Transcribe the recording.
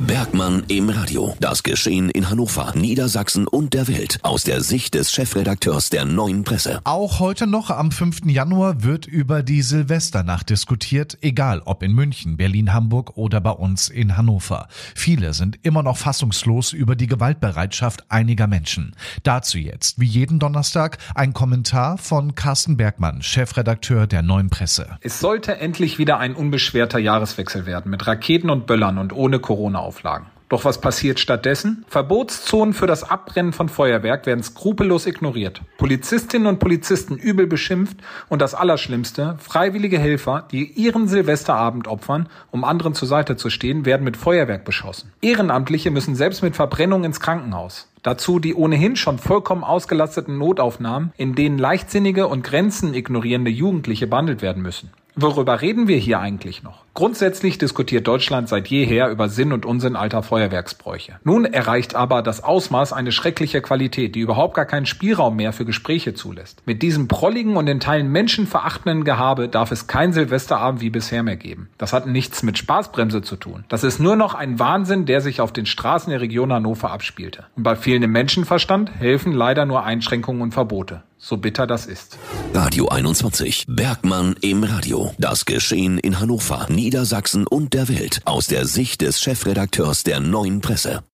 Bergmann im Radio. Das Geschehen in Hannover, Niedersachsen und der Welt aus der Sicht des Chefredakteurs der Neuen Presse. Auch heute noch am 5. Januar wird über die Silvesternacht diskutiert, egal ob in München, Berlin, Hamburg oder bei uns in Hannover. Viele sind immer noch fassungslos über die Gewaltbereitschaft einiger Menschen. Dazu jetzt, wie jeden Donnerstag, ein Kommentar von Carsten Bergmann, Chefredakteur der Neuen Presse. Es sollte endlich wieder ein unbeschwerter Jahreswechsel werden mit Raketen und Böllern und ohne Corona-Auflagen. Doch was passiert stattdessen? Verbotszonen für das Abbrennen von Feuerwerk werden skrupellos ignoriert. Polizistinnen und Polizisten übel beschimpft und das Allerschlimmste, freiwillige Helfer, die ihren Silvesterabend opfern, um anderen zur Seite zu stehen, werden mit Feuerwerk beschossen. Ehrenamtliche müssen selbst mit Verbrennung ins Krankenhaus. Dazu die ohnehin schon vollkommen ausgelasteten Notaufnahmen, in denen leichtsinnige und Grenzen ignorierende Jugendliche behandelt werden müssen. Worüber reden wir hier eigentlich noch? Grundsätzlich diskutiert Deutschland seit jeher über Sinn und Unsinn alter Feuerwerksbräuche. Nun erreicht aber das Ausmaß eine schreckliche Qualität, die überhaupt gar keinen Spielraum mehr für Gespräche zulässt. Mit diesem prolligen und in Teilen menschenverachtenden Gehabe darf es kein Silvesterabend wie bisher mehr geben. Das hat nichts mit Spaßbremse zu tun. Das ist nur noch ein Wahnsinn, der sich auf den Straßen der Region Hannover abspielte. Und bei fehlendem Menschenverstand helfen leider nur Einschränkungen und Verbote so bitter das ist. Radio 21. Bergmann im Radio. Das Geschehen in Hannover, Niedersachsen und der Welt aus der Sicht des Chefredakteurs der Neuen Presse.